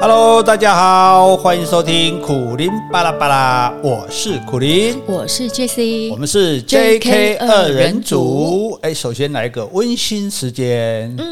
Hello，大家好，欢迎收听苦林巴拉巴拉，我是苦林，我是 Jessie，我们是 JK 二人组。哎，首先来一个温馨时间。嗯，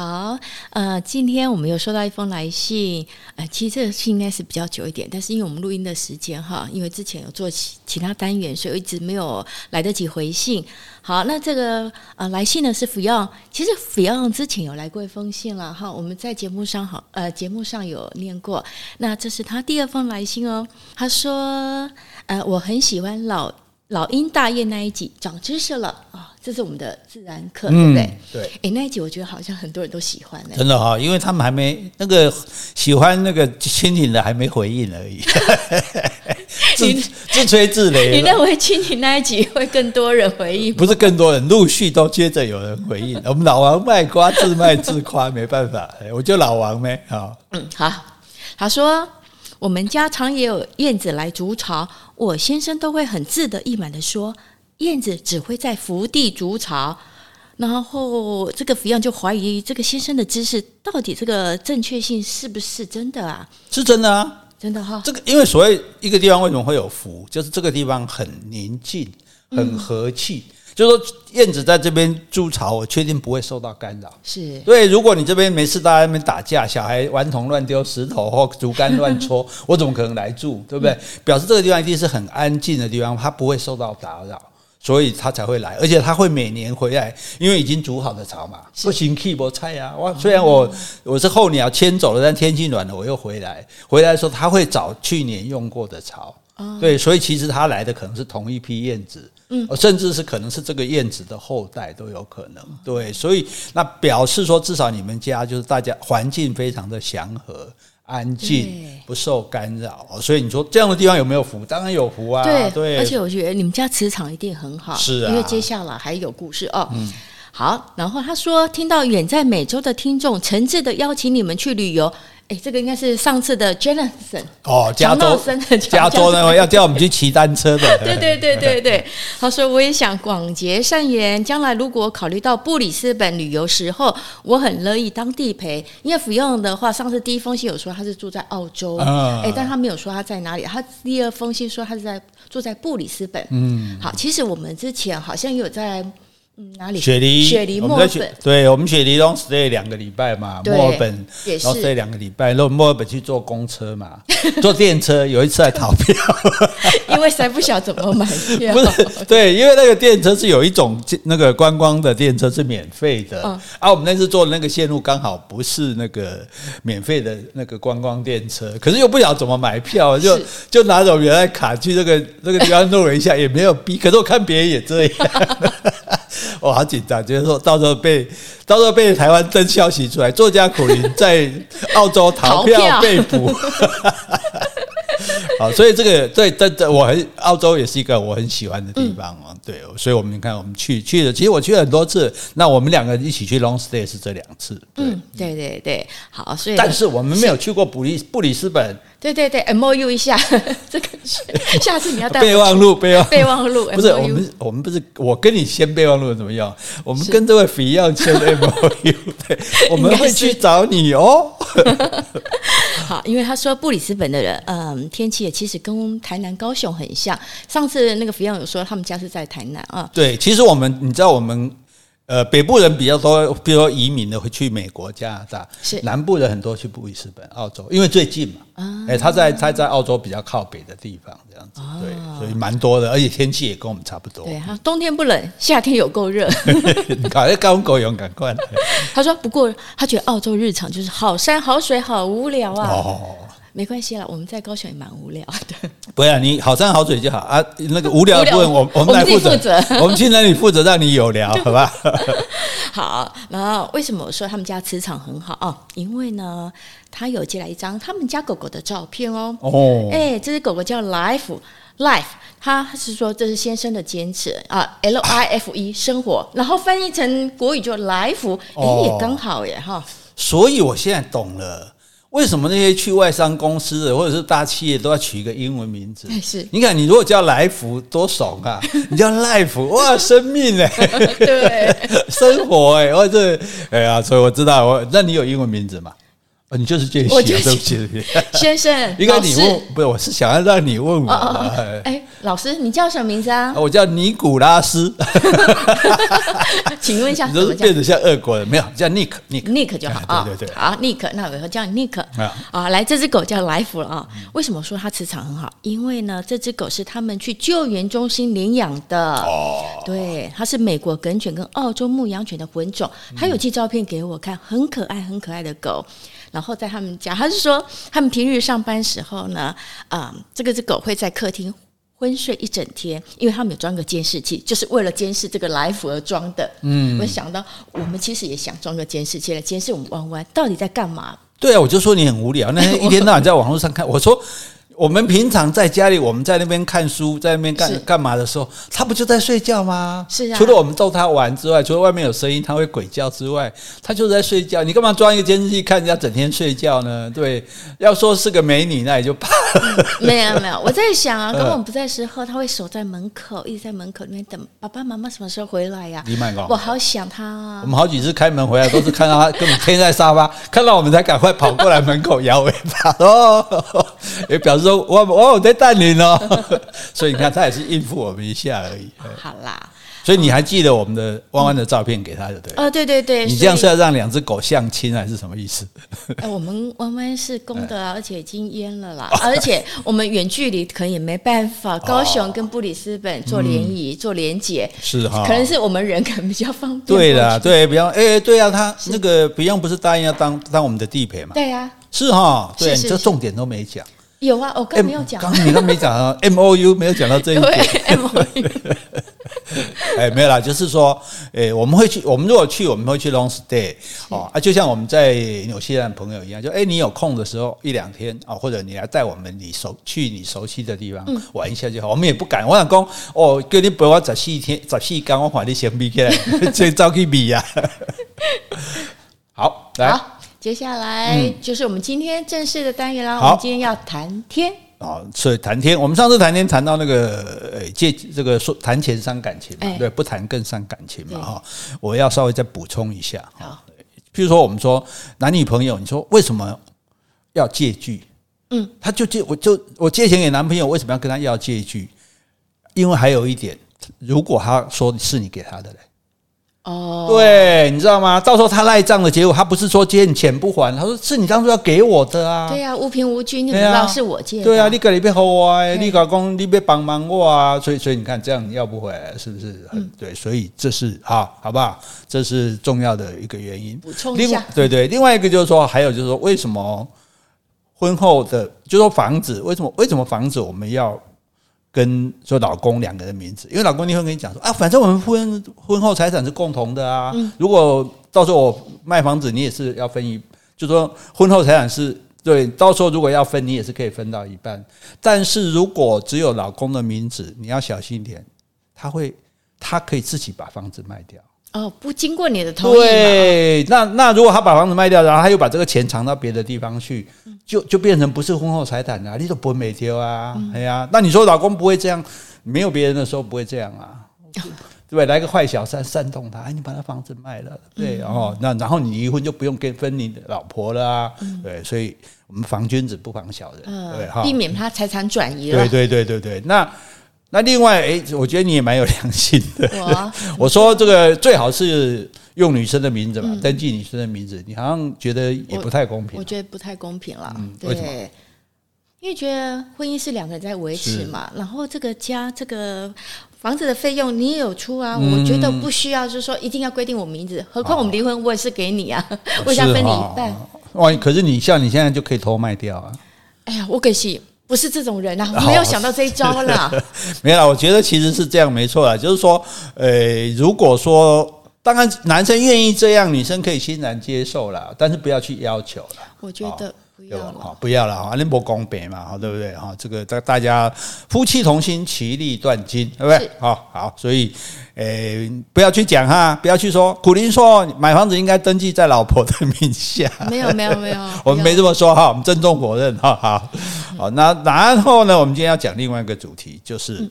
好，呃，今天我们有收到一封来信，呃，其实这个信应该是比较久一点，但是因为我们录音的时间哈，因为之前有做其其他单元，所以一直没有来得及回信。好，那这个呃来信呢是 Fion，其实 Fion 之前有来过一封信了哈，我们在节目上好呃节目上有念过，那这是他第二封来信哦，他说呃我很喜欢老老鹰大雁那一集，长知识了啊。哦这是我们的自然课，嗯、对不对？对。哎，那一集我觉得好像很多人都喜欢呢。真的哈、哦，因为他们还没那个喜欢那个蜻蜓的还没回应而已。自自吹自擂。你认为蜻蜓那一集会更多人回应？不是更多人，陆续都接着有人回应。我们老王卖瓜，自卖自夸，没办法，我就老王呗。好。他说，我们家常也有燕子来筑巢，我先生都会很自得意满地说。燕子只会在福地筑巢，然后这个 Fion 就怀疑这个先生的知识到底这个正确性是不是真的啊？是真的啊，真的哈、哦。这个因为所谓一个地方为什么会有福，就是这个地方很宁静、很和气。嗯、就是说燕子在这边筑巢，我确定不会受到干扰。是对，如果你这边没事，大家在那边打架，小孩顽童乱丢石头或竹竿乱戳，我怎么可能来住？对不对？嗯、表示这个地方一定是很安静的地方，它不会受到打扰。所以他才会来，而且他会每年回来，因为已经煮好的巢嘛，不行，keep 不菜啊。哇，虽然我我是候鸟迁走了，但天气暖了，我又回来。回来的时候，他会找去年用过的巢。对，所以其实他来的可能是同一批燕子，嗯，甚至是可能是这个燕子的后代都有可能。对，所以那表示说，至少你们家就是大家环境非常的祥和。安静，不受干扰，所以你说这样的地方有没有福？当然有福啊！对，对，而且我觉得你们家磁场一定很好，是啊，因为接下来还有故事哦。嗯，好，然后他说听到远在美洲的听众诚挚的邀请你们去旅游。哎，这个应该是上次的 Jonathan 哦，加州，加州那位要叫我们去骑单车的。对对对对对，他说我也想广结善缘，将来如果考虑到布里斯本旅游时候，我很乐意当地陪。因为 Fion 的话，上次第一封信有说他是住在澳洲，哎、嗯，但他没有说他在哪里。他第二封信说他是在住在布里斯本。嗯，好，其实我们之前好像有在。哪里？雪梨，雪梨，墨尔本。对，我们雪梨 long stay 两个礼拜嘛，墨尔本 long stay 两个礼拜，然后墨尔本去坐公车嘛，坐电车。有一次还逃票，因为实在不晓得怎么买票。不是，对，因为那个电车是有一种那个观光的电车是免费的，嗯、啊，我们那次坐的那个线路刚好不是那个免费的那个观光电车，可是又不晓得怎么买票，就就拿着原来卡去这个这个地方弄了一下，也没有逼。可是我看别人也这样。我、哦、好紧张，就是说到时候被到时候被台湾真消息出来，作家苦苓 在澳洲逃票被捕。好，所以这个对对对，我很澳洲也是一个我很喜欢的地方哦。嗯、对，所以我们你看，我们去去了，其实我去了很多次。那我们两个一起去 long stay 是这两次。对嗯，对对对，好，所以但是我们没有去过布里布里斯本。对对对，M O U 一下，这个下次你要带 备忘录，备忘备忘录，不是我们我们不是我跟你签备忘录怎么样？我们跟这位 Fion 签 M O U，对，我们会去找你哦。好，因为他说布里斯本的人，嗯，天气也其实跟台南、高雄很像。上次那个 Fion 有说他们家是在台南啊。对，其实我们你知道我们。呃，北部人比较多，比如说移民的会去美国、加拿大；是南部人很多去布里斯本、澳洲，因为最近嘛。啊，哎，他在他在澳洲比较靠北的地方，这样子，啊、对，所以蛮多的，而且天气也跟我们差不多。对，他冬天不冷，夏天有够热。你 搞那高狗勇敢快。他说，不过他觉得澳洲日常就是好山好水好无聊啊。哦。没关系啦，我们在高雄也蛮无聊的。不要，你好山好水就好啊。那个 无聊的部分，我我们来负责。我们去那里负责，让你有聊，好吧？好。然后为什么我说他们家磁场很好哦？因为呢，他有寄来一张他们家狗狗的照片哦。哦。哎，这只狗狗叫 Life，Life，他是说这是先生的坚持啊，L I F E 生活，然后翻译成国语就来福，哎，也刚好耶哈。所以我现在懂了。为什么那些去外商公司的或者是大企业都要取一个英文名字？是，你看你如果叫来福多爽啊！你叫 life，哇，生命哎，对，生活哎，或者哎呀，所以我知道我，那你有英文名字吗？哦，你就是杰西，我就是对不起，先生，应该你问，不是，我是想要让你问我。哎，老师，你叫什么名字啊？我叫尼古拉斯，请问一下，你怎么叫都是变得像俄国人，没有叫 Nick，Nick。Nick 就好啊。对对对，好，Nick，那我以后叫 Nick 啊啊。来，这只狗叫来福了啊。为什么说它磁场很好？因为呢，这只狗是他们去救援中心领养的。哦，对，它是美国梗犬跟澳洲牧羊犬的混种。他有寄照片给我看，很可爱，很可爱的狗。然后在他们家，他是说他们平日上班时候呢，啊、嗯，这个只狗会在客厅昏睡一整天，因为他们有装个监视器，就是为了监视这个来福而装的。嗯，我想到我们其实也想装个监视器来监视我们弯弯到底在干嘛。对啊，我就说你很无聊，那天 一天到晚在网络上看，我说。我们平常在家里，我们在那边看书，在那边干干嘛的时候，他不就在睡觉吗？是啊。除了我们逗他玩之外，除了外面有声音他会鬼叫之外，他就是在睡觉。你干嘛装一个监视器看人家整天睡觉呢？对，要说是个美女，那也就怕了。没有没有，我在想啊，刚刚我们不在时候，他会守在门口，一直在门口那边等爸爸妈妈什么时候回来呀？我好想他啊。我们好几次开门回来，都是看到他根本贴在沙发，看到我们才赶快跑过来门口摇尾巴哦，也表示说。我我有在带你呢，所以你看他也是应付我们一下而已。好啦，所以你还记得我们的弯弯的照片给他的对？哦，对对对，你这样是要让两只狗相亲还是什么意思？哎，我们弯弯是公的啊，而且已经阉了啦，而且我们远距离可能也没办法，高雄跟布里斯本做联谊做连结是哈，可能是我们人可能比较方便。对啦，对，比方哎，对啊，他那个比方不是答应要当当我们的地陪嘛？对呀，是哈，对，你这重点都没讲。有啊，我刚没有讲。刚你都没讲啊，M O U 没有讲到这一点。对，M O U。哎，没有啦，就是说，哎，我们会去，我们如果去，我们会去 long stay 哦啊，就像我们在纽西兰朋友一样，就哎，你有空的时候一两天啊，或者你来带我们你熟去你熟悉的地方玩一下就好。我们也不敢，我想讲哦，叫你陪我十四天十四天，我还你先比起来，这早去比啊。好，来。接下来就是我们今天正式的单元啦。我们今天要谈天啊，所以谈天。我们上次谈天谈到那个呃，借这个说谈钱伤感情嘛，对，不谈更伤感情嘛哈。我要稍微再补充一下。好，譬如说我们说男女朋友，你说为什么要借据？嗯，他就借我就我借钱给男朋友，为什么要跟他要借据？因为还有一点，如果他说是你给他的嘞。哦，对，你知道吗？到时候他赖账的结果，他不是说借你钱不还，他说是你当初要给我的啊。对、啊，无凭无据，你不知道是我借的。对啊，你赶里边和我啊，你搞公你别帮忙我啊，所以所以你看这样要不回来是不是很、嗯、对？所以这是啊，好不好？这是重要的一个原因。补充一下，对对，另外一个就是说，还有就是说，为什么婚后的，就是说房子，为什么为什么房子我们要？跟说老公两个人名字，因为老公你会跟你讲说啊，反正我们婚婚后财产是共同的啊。如果到时候我卖房子，你也是要分一，就说婚后财产是对，到时候如果要分，你也是可以分到一半。但是如果只有老公的名字，你要小心一点，他会他可以自己把房子卖掉。哦，不经过你的同意。对，那那如果他把房子卖掉，然后他又把这个钱藏到别的地方去，就就变成不是婚后财产了，你都不会没丢啊，哎呀、那你说老公不会这样，没有别人的时候不会这样啊，对不对？来个坏小三煽动他，哎，你把他房子卖了，对，然后那然后你离婚就不用跟分你的老婆了啊，对，所以我们防君子不防小人，嗯、对哈，避免他财产转移了。对对对对对，那。那另外，哎，我觉得你也蛮有良心的。我，我说这个最好是用女生的名字嘛，登记女生的名字。你好像觉得也不太公平。我觉得不太公平了。对，因为觉得婚姻是两个人在维持嘛，然后这个家这个房子的费用你也有出啊。我觉得不需要，就是说一定要规定我名字。何况我们离婚，我也是给你啊，我想分你一半。哇，可是你像你现在就可以偷卖掉啊。哎呀，我可惜。不是这种人啊，我没有想到这一招啦。哦、没有啦，我觉得其实是这样，没错啦。就是说，呃，如果说，当然男生愿意这样，女生可以欣然接受啦，但是不要去要求啦。我觉得。不要了，不要了哈，那不公平嘛，哈，对不对？哈，这个大大家夫妻同心，其利断金，对不对？好好，所以，诶，不要去讲哈，不要去说。苦林说买房子应该登记在老婆的名下，没有，没有，没有，我们没这么说哈，我们郑重否认哈。好，好，那然后呢，我们今天要讲另外一个主题，就是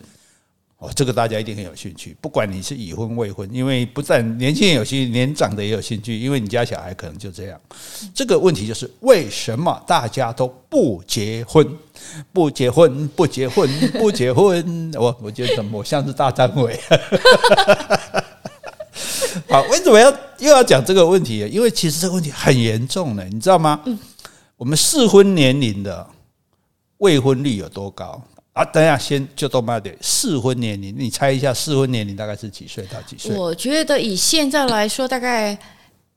哦，这个大家一定很有兴趣，不管你是已婚未婚，因为不但年轻人有兴趣，年长的也有兴趣，因为你家小孩可能就这样。这个问题就是为什么大家都不结婚？不结婚，不结婚，不结婚。我我觉得怎么我像是大张伟？好，为什么要又要讲这个问题？因为其实这个问题很严重的，你知道吗？我们适婚年龄的未婚率有多高？啊，等一下，先就多慢点。适婚年龄，你猜一下，适婚年龄大概是几岁到几岁？我觉得以现在来说，大概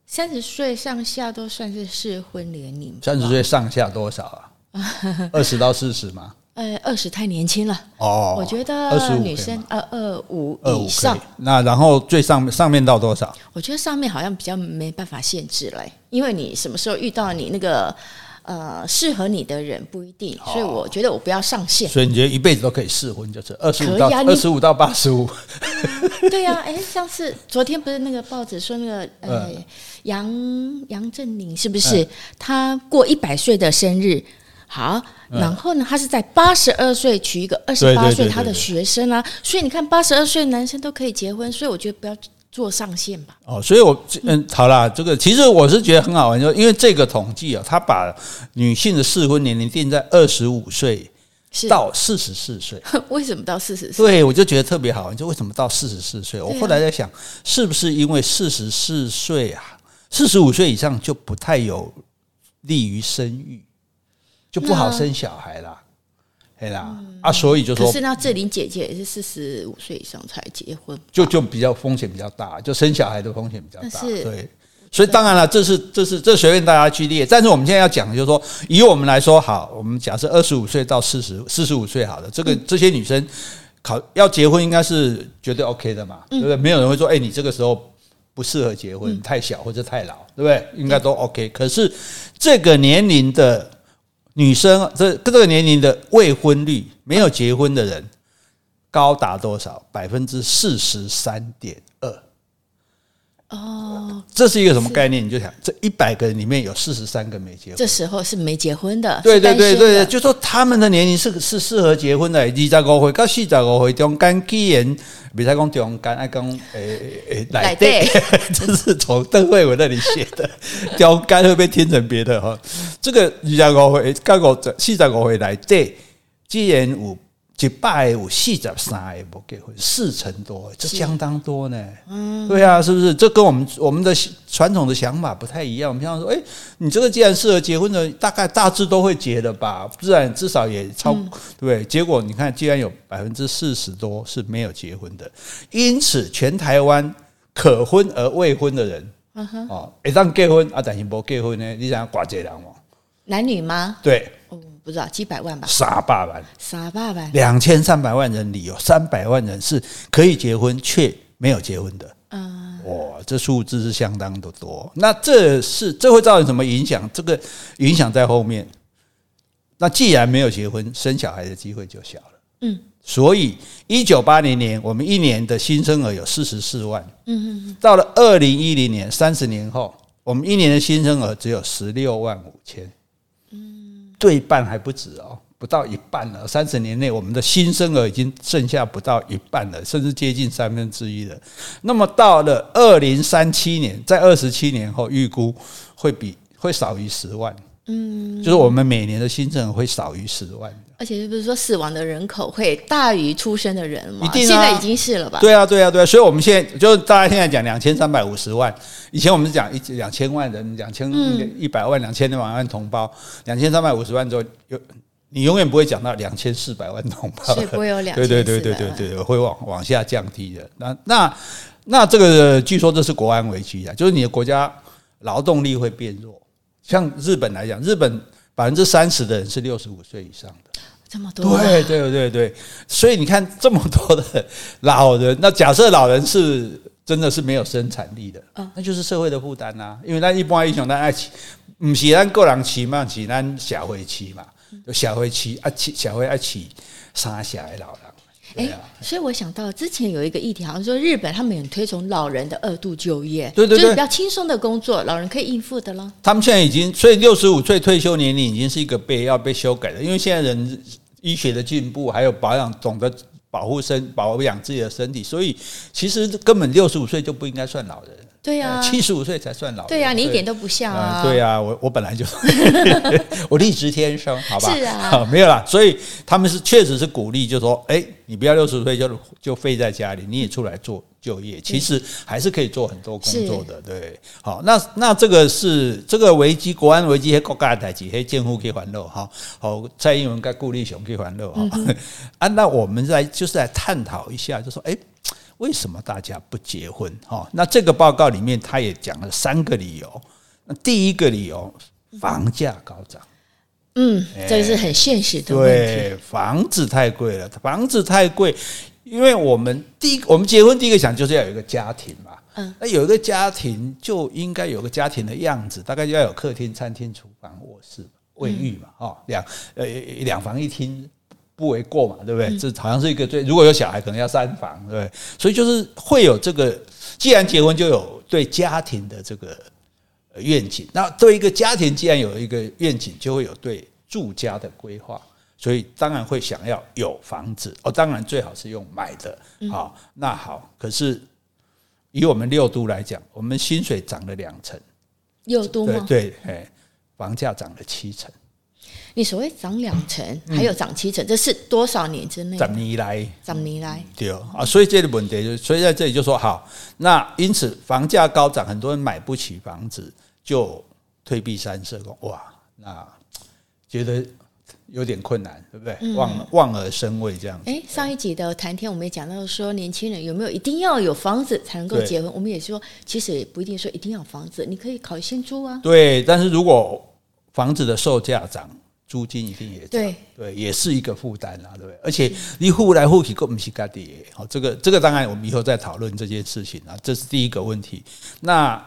三十岁上下都算是适婚年龄。三十岁上下多少啊？二十到四十吗？呃，二十太年轻了。哦，我觉得二十五女生二二五以上。那然后最上面上面到多少？我觉得上面好像比较没办法限制嘞，因为你什么时候遇到你那个。呃，适合你的人不一定，所以我觉得我不要上限。所以你觉得一辈子都可以试婚，就是二十五到二十五到八十五。对呀，哎，上次昨天不是那个报纸说那个呃杨杨振宁是不是他过一百岁的生日？好，然后呢，他是在八十二岁娶一个二十八岁他的学生啊，所以你看八十二岁的男生都可以结婚，所以我觉得不要。做上限吧。哦，所以我嗯，好啦，这个其实我是觉得很好玩，就因为这个统计啊，他把女性的适婚年龄定在二十五岁到四十四岁。为什么到四十岁？对，我就觉得特别好玩，就为什么到四十四岁？我后来在想，是不是因为四十四岁啊，四十五岁以上就不太有利于生育，就不好生小孩啦。对啦，啊，所以就说，可是那志玲姐姐也是四十五岁以上才结婚，就就比较风险比较大，就生小孩的风险比较大。对，所以当然了，这是这是这随便大家去列。但是我们现在要讲的就是说，以我们来说，好，我们假设二十五岁到四十四十五岁，好的，这个这些女生考要结婚，应该是绝对 OK 的嘛，对不对？没有人会说，哎，你这个时候不适合结婚，太小或者太老，对不对？应该都 OK。可是这个年龄的。女生这这个年龄的未婚率，没有结婚的人高达多少？百分之四十三点。哦，这是一个什么概念？你就想，这一百个人里面有四十三个没结婚。这时候是没结婚的。对对对对对，就说他们的年龄是是适合结婚的。二十五岁到四十五岁中间，既然比赛讲中间，爱讲诶诶来对，这是从邓惠文那里写的，中间会被听成别的哈。这个二十五岁到五十四十五岁来对，既然有。一百有四十三个不结婚，四成多，这相当多呢。嗯，对啊，是不是？这跟我们我们的传统的想法不太一样。我们想说，哎，你这个既然适合结婚的，大概大致都会结的吧？不然至少也超，对不对？结果你看，既然有百分之四十多是没有结婚的，因此全台湾可婚而未婚的人，嗯哼，哦，一旦结婚啊，但是不结婚呢？你想要寡几人吗？男女吗？对。不知道几百万吧？傻爸爸，傻爸爸，两千三百万人里有三百万人是可以结婚却没有结婚的。嗯，哇，这数字是相当的多。那这是这会造成什么影响？这个影响在后面。那既然没有结婚，生小孩的机会就小了。嗯，所以一九八零年我们一年的新生儿有四十四万。嗯嗯，到了二零一零年，三十年后，我们一年的新生儿只有十六万五千。对半还不止哦，不到一半了。三十年内，我们的新生儿已经剩下不到一半了，甚至接近三分之一了。那么到了二零三七年，在二十七年后，预估会比会少于十万。嗯，就是我们每年的新生儿会少于十万。而且是不是说死亡的人口会大于出生的人吗？一定啊，现在已经是了吧？对啊，对啊，对啊。所以我们现在就大家现在讲两千三百五十万，以前我们是讲一两千万人，两千一百万、两千两百万同胞，两千三百五十万之后，有你永远不会讲到两千四百万同胞，所以不会有两对对对对对对，会往往下降低的。那那那这个据说这是国安危机啊，就是你的国家劳动力会变弱。像日本来讲，日本百分之三十的人是六十五岁以上的。这么多，对对对对，所以你看这么多的老人，那假设老人是真的是没有生产力的，那就是社会的负担呐。因为那一般英雄，咱爱起，不是咱个人起嘛，是咱社会起嘛，社会起啊起，社会爱起三下的老人。哎，所以我想到之前有一个议题，好像说日本他们很推崇老人的二度就业，对对对，就是比较轻松的工作，老人可以应付的了。他们现在已经，所以六十五岁退休年龄已经是一个被要被修改的，因为现在人。医学的进步，还有保养，懂得保护身保养自己的身体，所以其实根本六十五岁就不应该算老人。对呀，七十五岁才算老人。对呀，你一点都不像啊。对呀，我我本来就 我立直天生，好吧？是啊，没有啦。所以他们是确实是鼓励，就说，哎，你不要六十五岁就就废在家里，你也出来做就业，其实还是可以做很多工作的。对，好，那那这个是这个危机，国安危机，国家的代志，嘿，政府可以还乐哈。好，蔡英文跟顾立雄可以还乐哈。啊，那我们来就是来探讨一下，就说，哎。为什么大家不结婚？哈，那这个报告里面他也讲了三个理由。那第一个理由，房价高涨。嗯，这个是很现实的问题。对，房子太贵了，房子太贵，因为我们第一个，我们结婚第一个想就是要有一个家庭嘛。嗯，那有一个家庭就应该有个家庭的样子，大概要有客厅、餐厅、厨房、卧室、卫浴嘛。哈，两呃两房一厅。不为过嘛，对不对？嗯、这好像是一个最，如果有小孩，可能要三房，对不对？所以就是会有这个，既然结婚就有对家庭的这个愿景，那对一个家庭，既然有一个愿景，就会有对住家的规划，所以当然会想要有房子哦。当然最好是用买的，好，那好。可是以我们六都来讲，我们薪水涨了两成，六都吗？对，哎，房价涨了七成。你所谓涨两成，还有涨七成，这是多少年之内？十年来，十年来，对啊，所以这个问题就，所以在这里就说好，那因此房价高涨，很多人买不起房子，就退避三舍，哇，那觉得有点困难，对不对？望望而生畏这样子。哎，上一集的谈天，我们也讲到说，年轻人有没有一定要有房子才能够结婚？我们也说，其实也不一定说一定要房子，你可以考虑先租啊。对，但是如果房子的售价涨。租金一定也对对，也是一个负担啦，对不对？而且你付来付去，更不是家的。好，这个这个当然我们以后再讨论这件事情啊，这是第一个问题。那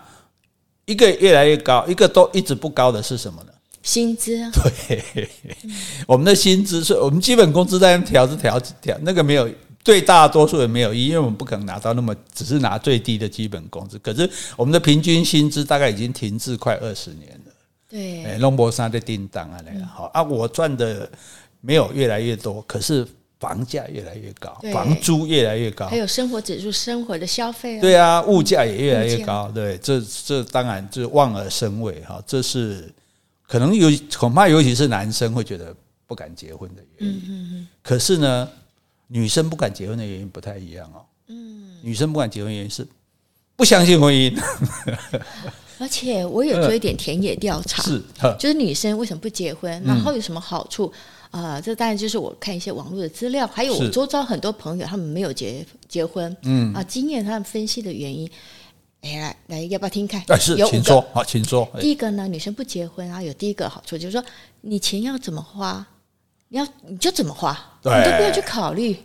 一个越来越高，一个都一直不高的是什么呢？薪资啊。对，我们的薪资是我们基本工资在调是调调，那个没有对大多数人没有意义，因为我们不可能拿到那么只是拿最低的基本工资。可是我们的平均薪资大概已经停滞快二十年了。对，哎，龙博山的叮当啊，那个好啊，我赚的没有越来越多，可是房价越来越高，房租越来越高，还有生活指数、生活的消费，对啊，物价也越来越高，对，这这当然就望而生畏哈，这是可能有恐怕尤其是男生会觉得不敢结婚的原因，嗯嗯，可是呢，女生不敢结婚的原因不太一样哦，嗯，女生不敢结婚原因是不相信婚姻。而且我有做一点田野调查，是，就是女生为什么不结婚，然后有什么好处？啊，这当然就是我看一些网络的资料，还有我周遭很多朋友他们没有结结婚，嗯啊，经验他们分析的原因，哎，来来，要不要听看？哎，是，请说，好，请说。第一个呢，女生不结婚啊，有第一个好处就是说，你钱要怎么花，你要你就怎么花，你都不要去考虑。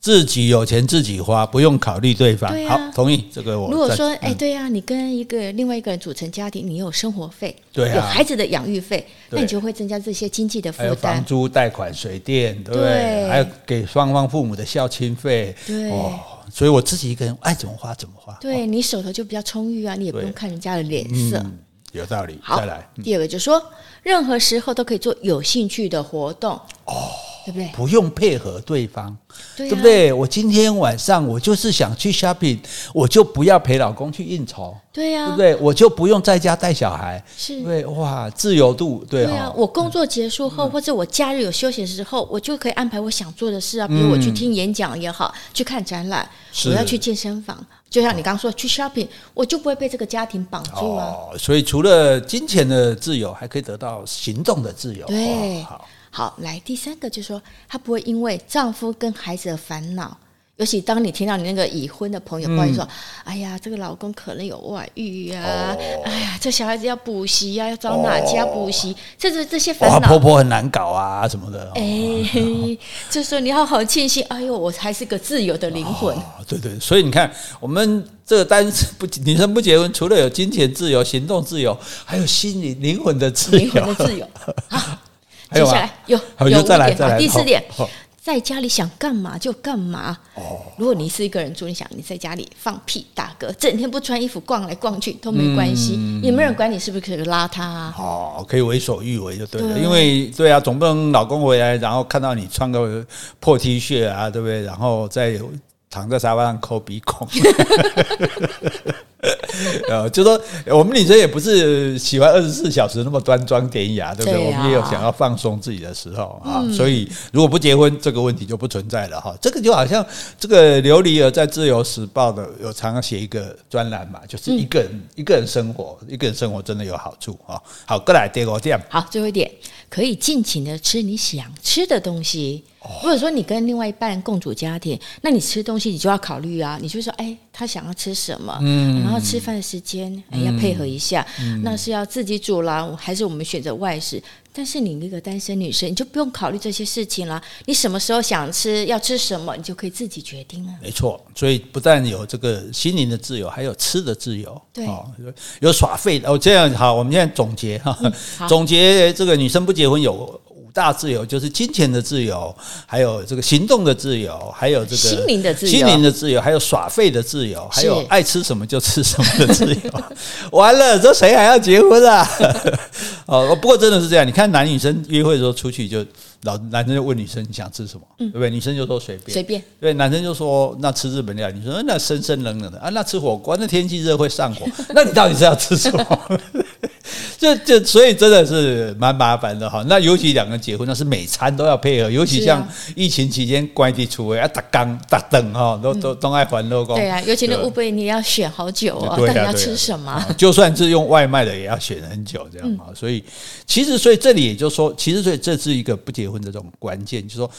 自己有钱自己花，不用考虑对方。好，同意这个我。如果说，哎，对呀，你跟一个另外一个人组成家庭，你有生活费，对，有孩子的养育费，那你就会增加这些经济的负担。还有房租、贷款、水电，对不对？还有给双方父母的孝亲费，对。哦，所以我自己一个人爱怎么花怎么花。对，你手头就比较充裕啊，你也不用看人家的脸色。有道理。再来，第二个就是说，任何时候都可以做有兴趣的活动。哦。对不对？不用配合对方，对，啊、对不对？我今天晚上我就是想去 shopping，我就不要陪老公去应酬，对呀、啊，对不对？我就不用在家带小孩，是，对，哇，自由度，对，对啊。我工作结束后，嗯、或者我假日有休息的时候，我就可以安排我想做的事啊，比如我去听演讲也好，嗯、去看展览，我要去健身房，就像你刚刚说去 shopping，我就不会被这个家庭绑住啊。哦，所以除了金钱的自由，还可以得到行动的自由，对，好。好，来第三个就是说，她不会因为丈夫跟孩子的烦恼，尤其当你听到你那个已婚的朋友抱怨说：“嗯、哎呀，这个老公可能有外遇啊，哦、哎呀，这小孩子要补习呀，要找哪家补习？”这这这些烦恼，婆婆很难搞啊，什么的。哎，就说你要好庆幸，哎呦，我还是个自由的灵魂。哦、对对，所以你看，我们这个单不女生不结婚，除了有金钱自由、行动自由，还有心理灵魂的自由。灵魂的自由。接下来有有五点，第四点，在家里想干嘛就干嘛。哦，如果你是一个人住，你想你在家里放屁大哥，整天不穿衣服逛来逛去都没关系，嗯、也没人管你是不是可以邋遢啊。哦，可以为所欲为就对了，对，因为对啊，总不能老公回来然后看到你穿个破 T 恤啊，对不对？然后再躺在沙发上抠鼻孔。呃，就说我们女生也不是喜欢二十四小时那么端庄典雅，对不对？对啊、我们也有想要放松自己的时候啊。所以如果不结婚，这个问题就不存在了哈。这个就好像这个琉璃儿在《自由时报》的有常常写一个专栏嘛，就是一个人、嗯、一个人生活，一个人生活真的有好处啊。好，过来第二点，好，最后一点，可以尽情的吃你想吃的东西。或者说你跟另外一半共组家庭，那你吃东西你就要考虑啊，你就说，哎，他想要吃什么，嗯，然后吃饭的时间，哎，要配合一下，嗯，那是要自己煮啦，还是我们选择外食？但是你一个单身女生，你就不用考虑这些事情了，你什么时候想吃，要吃什么，你就可以自己决定了。没错，所以不但有这个心灵的自由，还有吃的自由，对，有耍废哦。这样好，我们现在总结哈，嗯，总结这个女生不结婚有。大自由就是金钱的自由，还有这个行动的自由，还有这个心灵的自由，心灵的自由，还有耍废的自由，还有爱吃什么就吃什么的自由。完了，这谁还要结婚啊？哦，不过真的是这样。你看男女生约会的时候出去，就老男生就问女生你想吃什么，嗯、对不对？女生就说随便随便。对，男生就说那吃日本料理，你说那生生冷冷的啊，那吃火锅，那天气热会上火，那你到底是要吃什么？这这，所以真的是蛮麻烦的哈。那尤其两个人结婚，那是每餐都要配合。尤其像疫情期间关地出位啊，打缸打灯哈，都都都爱欢乐。对啊，尤其那乌贝你要选好久啊，到底要吃什么？就算是用外卖的，也要选很久这样啊。所以其实，所以这里也就是说，其实所以这是一个不结婚这种关键，就是说，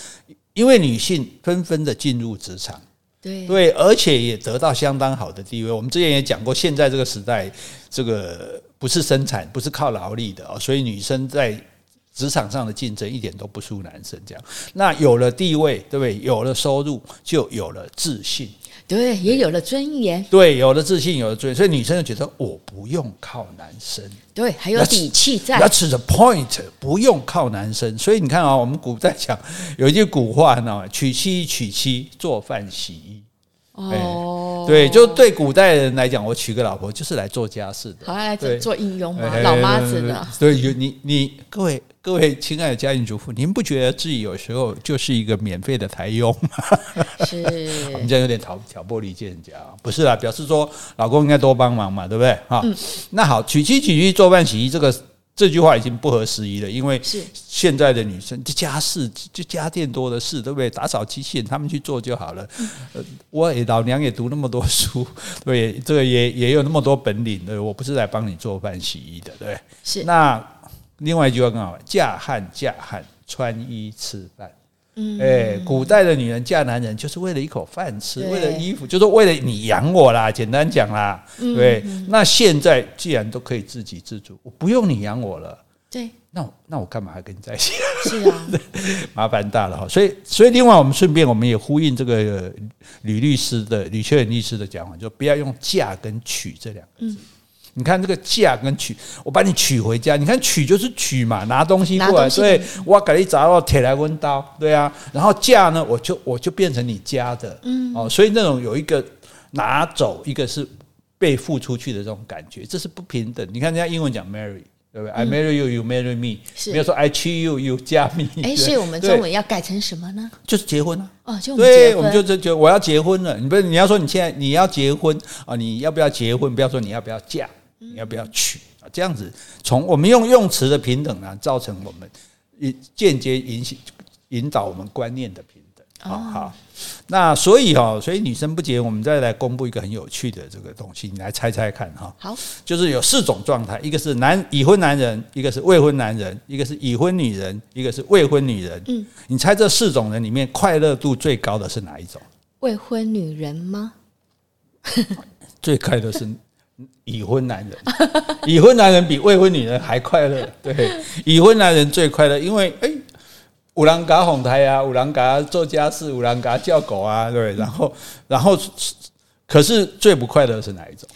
因为女性纷纷的进入职场。对对，而且也得到相当好的地位。我们之前也讲过，现在这个时代，这个不是生产，不是靠劳力的啊，所以女生在职场上的竞争一点都不输男生。这样，那有了地位，对不对？有了收入，就有了自信。对，也有了尊严。对，有了自信，有了尊严，所以女生就觉得我不用靠男生。对，还有底气在。That's the point，不用靠男生。所以你看啊，我们古代讲有一句古话，你知道吗？娶妻娶妻，做饭洗衣。哦，对，就对古代人来讲，我娶个老婆就是来做家事的，好来做做应用嘛，老妈子的。对，有你你各位。各位亲爱的家庭主妇，您不觉得自己有时候就是一个免费的台佣吗？是，我们这样有点挑挑拨离间人家，不是啦，表示说老公应该多帮忙嘛，对不对？哈、嗯，那好，娶妻娶妻做饭洗衣，这个这句话已经不合时宜了，因为现在的女生就家事就家电多的事，对不对？打扫机器人他们去做就好了。呃，我也老娘也读那么多书，对，这个也也有那么多本领，对，我不是来帮你做饭洗衣的，对，是那。另外一句话更好，嫁汉嫁汉，穿衣吃饭。嗯，哎，古代的女人嫁男人就是为了一口饭吃，为了衣服，就是为了你养我啦。简单讲啦，对。那现在既然都可以自给自足，我不用你养我了。对，那我那我干嘛还跟你在一起？是啊，麻烦大了哈。所以，所以另外我们顺便我们也呼应这个吕律师的吕秋远律师的讲法，就不要用嫁跟娶这两个字。你看这个嫁跟娶，我把你娶回家。你看娶就是娶嘛，拿东西过来，所以我给你砸到铁来温刀，对啊。然后嫁呢，我就我就变成你家的，嗯，哦，所以那种有一个拿走，一个是被付出去的这种感觉，这是不平等。你看人家英文讲 marry，对不对？I marry you, you marry me，没有说 I choose you, you 加 me。哎，所以我们中文要改成什么呢？就是结婚啊。哦，就对，我们就就就我要结婚了。你不是你要说你现在你要结婚啊？你要不要结婚？不要说你要不要嫁。你要不要娶啊？这样子，从我们用用词的平等呢，造成我们一间接引起引导我们观念的平等。好好，那所以哈，所以女生不结，我们再来公布一个很有趣的这个东西，你来猜猜看哈。好，就是有四种状态，一个是男已婚男人，一个是未婚男人，一个是已婚女人，一个是未婚女人。嗯，你猜这四种人里面快乐度最高的是哪一种？未婚女人吗？最快乐是。已婚男人，已婚男人比未婚女人还快乐。对，已婚男人最快乐，因为哎，有人给他哄抬啊，有人给他做家事，有人给他叫狗啊，对。然后，然后，可是最不快乐是哪一种？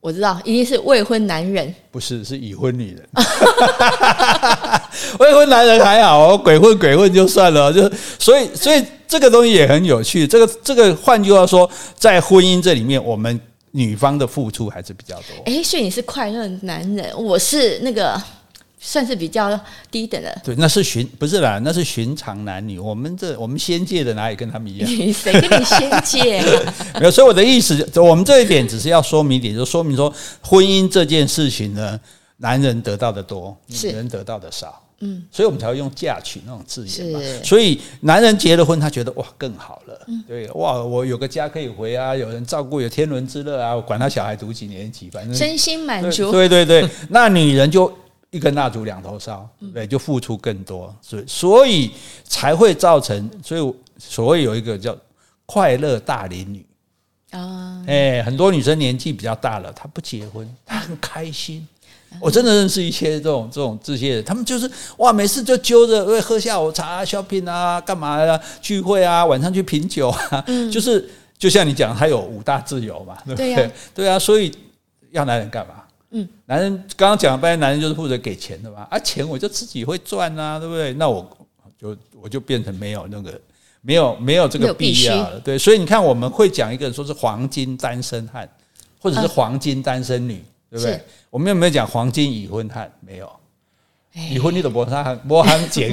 我知道，一定是未婚男人。不是，是已婚女人。未婚男人还好哦，鬼混鬼混就算了，就所以所以这个东西也很有趣。这个这个换句话说，在婚姻这里面，我们女方的付出还是比较多。哎，所以你是快乐男人，我是那个。算是比较低等的，对，那是寻不是啦，那是寻常男女。我们这我们仙界的哪里跟他们一样？谁跟你仙界啊？没有，所以我的意思，我们这一点只是要说明一点，就说明说婚姻这件事情呢，男人得到的多，女人得到的少。嗯，所以我们才会用嫁娶那种字眼嘛。所以男人结了婚，他觉得哇更好了，对哇，我有个家可以回啊，有人照顾，有天伦之乐啊，我管他小孩读几年级，反正身心满足。对对对，那女人就。一根蜡烛两头烧，对，就付出更多，所以所以才会造成，所以所谓有一个叫快乐大龄女啊，哎，很多女生年纪比较大了，她不结婚，她很开心。我真的认识一些这种这种这些人，他们就是哇，每次就揪着会喝下午茶、shopping 啊，干嘛呀？聚会啊，晚上去品酒啊，就是就像你讲，他有五大自由嘛，对不对？对 啊，所以要男人干嘛？嗯，男人刚刚讲了半天，男人就是负责给钱的嘛，啊，钱我就自己会赚啊，对不对？那我就我就变成没有那个没有没有这个必要了，对。所以你看，我们会讲一个人说是黄金单身汉，或者是黄金单身女，对不对？我们有没有讲黄金已婚汉？没有。已婚你都无啥无行情，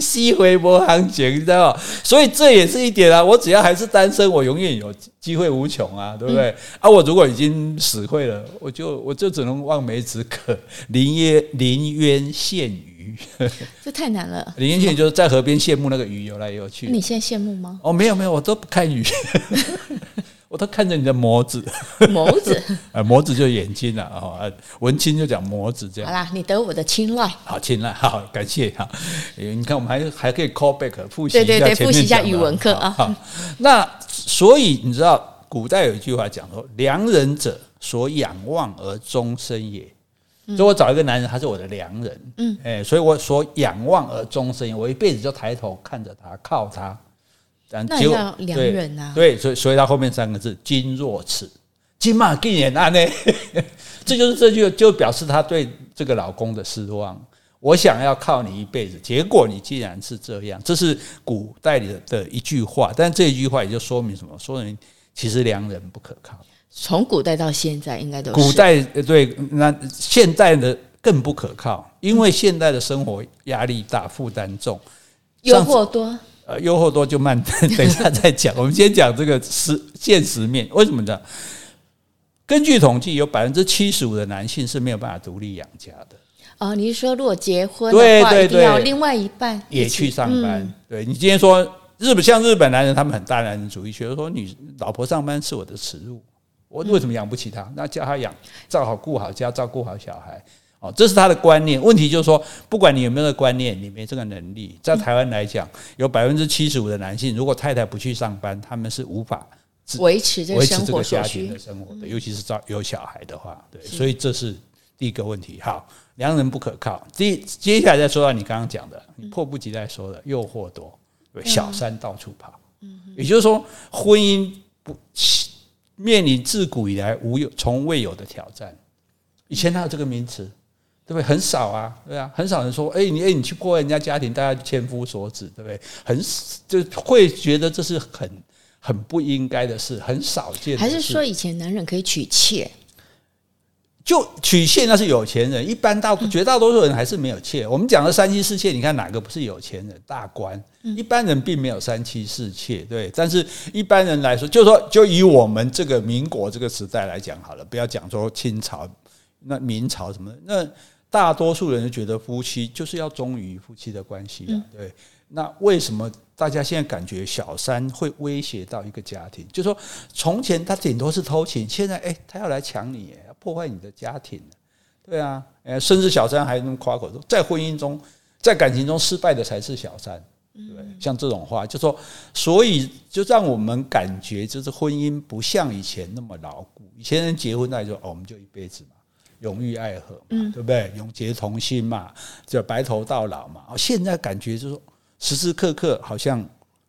死活无行情，你知道吗？所以这也是一点啊。我只要还是单身，我永远有机会无穷啊，对不对？嗯、啊，我如果已经死会了，我就我就只能望梅止渴，临渊临渊羡鱼。这太难了。临渊羡鱼就是在河边羡慕那个鱼游来游去。你现在羡慕吗？哦，没有没有，我都不看鱼。我都看着你的眸子，眸子，呃，眸子就是眼睛了啊。文青就讲眸子这样。好啦，你得我的青睐，好青睐，好感谢哈。你看，我们还还可以 call back 复习一下，对对对，复习一下语文课啊。好，那所以你知道，古代有一句话讲说：“良人者，所仰望而终身也。”所以，我找一个男人，他是我的良人。嗯，哎，所以我所仰望而终身也，我一辈子就抬头看着他，靠他。那叫良人啊，对，所以所以他后面三个字“金若此”，金嘛更也难呢。这就是这句就表示他对这个老公的失望。我想要靠你一辈子，结果你竟然是这样，这是古代里的一句话。但这一句话也就说明什么？说明其实良人不可靠。从古代到现在，应该都是古代对，那现代的更不可靠，因为现代的生活压力大，负担重，诱惑多。呃，诱惑多就慢，等一下再讲。我们先讲这个实现实面，为什么呢？根据统计，有百分之七十五的男性是没有办法独立养家的。哦，你是说如果结婚的话，一定要另外一半也去上班？嗯、对，你今天说日本像日本男人，他们很大男人主义，觉得说女老婆上班是我的耻辱，我为什么养不起她？那叫她养，照好顾好家，照顾好小孩。哦，这是他的观念。问题就是说，不管你有没有这个观念，你没这个能力。在台湾来讲，有百分之七十五的男性，如果太太不去上班，他们是无法维持这个维持这个家庭的生活的。尤其是照有小孩的话，对，所以这是第一个问题。好，良人不可靠。第接下来再说到你刚刚讲的，你迫不及待说的诱惑多，小三到处跑。也就是说，婚姻不面临自古以来无有从未有的挑战。以前哪有这个名词？对不对？很少啊，对啊，很少人说，哎，你哎，你去过人家家庭，大家千夫所指，对不对？很就会觉得这是很很不应该的事，很少见。还是说以前男人可以娶妾？就娶妾那是有钱人，一般大绝大多数人还是没有妾。我们讲的三妻四妾，你看哪个不是有钱人？大官，一般人并没有三妻四妾，对。但是一般人来说，就说就以我们这个民国这个时代来讲好了，不要讲说清朝、那明朝什么那。大多数人就觉得夫妻就是要忠于夫妻的关系啊，对。那为什么大家现在感觉小三会威胁到一个家庭？就是说，从前他顶多是偷情，现在诶，他要来抢你，要破坏你的家庭，对啊，诶，甚至小三还能夸口说，在婚姻中，在感情中失败的才是小三，对。像这种话，就说，所以就让我们感觉，就是婚姻不像以前那么牢固。以前人结婚那就哦，我们就一辈子嘛。永浴爱河嘛，对不对？永结同心嘛，就白头到老嘛。现在感觉就是说，时时刻刻好像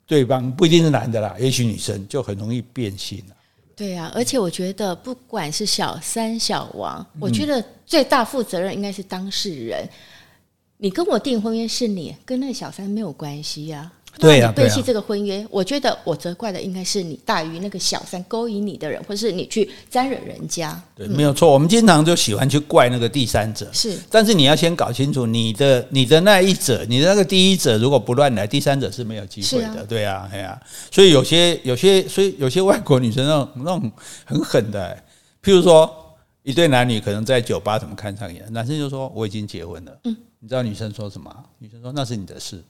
对方不一定是男的啦，也许女生就很容易变心了。对啊，而且我觉得不管是小三小王，我觉得最大负责任应该是当事人。你跟我订婚约是你，跟那个小三没有关系呀、啊。对呀、啊，背弃这个婚约，啊、我觉得我责怪的应该是你大于那个小三勾引你的人，或是你去沾惹人家。对，没有错。我们经常就喜欢去怪那个第三者，是。但是你要先搞清楚，你的你的那一者，你的那个第一者，如果不乱来，第三者是没有机会的。啊对啊，对啊。所以有些有些，所以有些外国女生那种那种很狠的，譬如说。一对男女可能在酒吧怎么看上眼，男生就说我已经结婚了。嗯，你知道女生说什么？女生说那是你的事，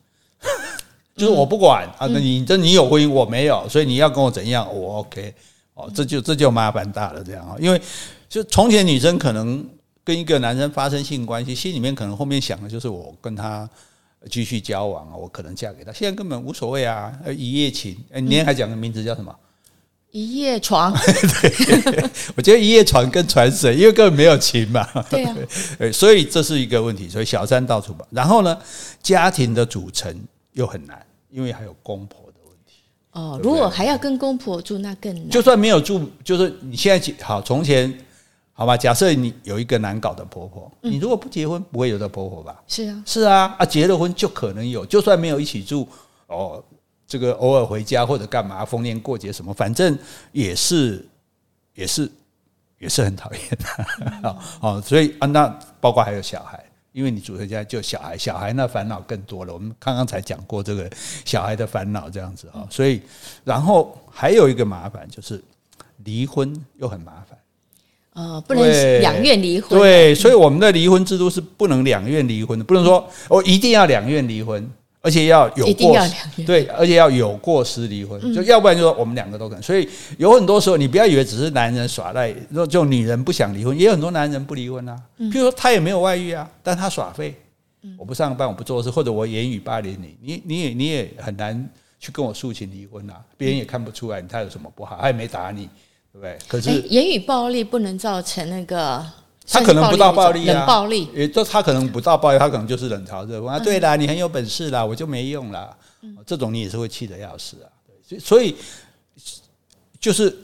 就是我不管啊。那你这你有婚姻，我没有，所以你要跟我怎样，我 OK。哦，这就这就麻烦大了，这样啊。因为就从前女生可能跟一个男生发生性关系，心里面可能后面想的就是我跟他继续交往啊，我可能嫁给他。现在根本无所谓啊，一夜情。你今天还讲个名字叫什么？一夜床，对，我觉得一夜床更传神，因为根本没有情嘛。对啊，所以这是一个问题。所以小三到处跑，然后呢，家庭的组成又很难，因为还有公婆的问题。哦，如果还要跟公婆住，那更难。就算没有住，就是你现在好，从前好吧？假设你有一个难搞的婆婆，嗯、你如果不结婚，不会有的婆婆吧？是啊，是啊，啊，结了婚就可能有，就算没有一起住，哦。这个偶尔回家或者干嘛，逢年过节什么，反正也是也是也是很讨厌的啊！哦，所以啊，那包括还有小孩，因为你组成家就小孩，小孩那烦恼更多了。我们刚刚才讲过这个小孩的烦恼这样子啊，所以然后还有一个麻烦就是离婚又很麻烦。呃，不能两院离婚。对，所以我们的离婚制度是不能两院离婚的，不能说我一定要两院离婚。而且要有过失，对，而且要有过失离婚，就要不然就说我们两个都可能。所以有很多时候，你不要以为只是男人耍赖，就就女人不想离婚，也有很多男人不离婚啊。譬如说他也没有外遇啊，但他耍废，我不上班，我不做事，或者我言语霸凌你，你你也你也很难去跟我诉请离婚啊。别人也看不出来他有什么不好，他也没打你，对不对？可是言语暴力不能造成那个。他可能不到暴力啊，冷暴力，也就他可能不到暴力，他可能就是冷嘲热讽啊。对啦，你很有本事啦，我就没用啦。这种你也是会气得要死啊。所以就是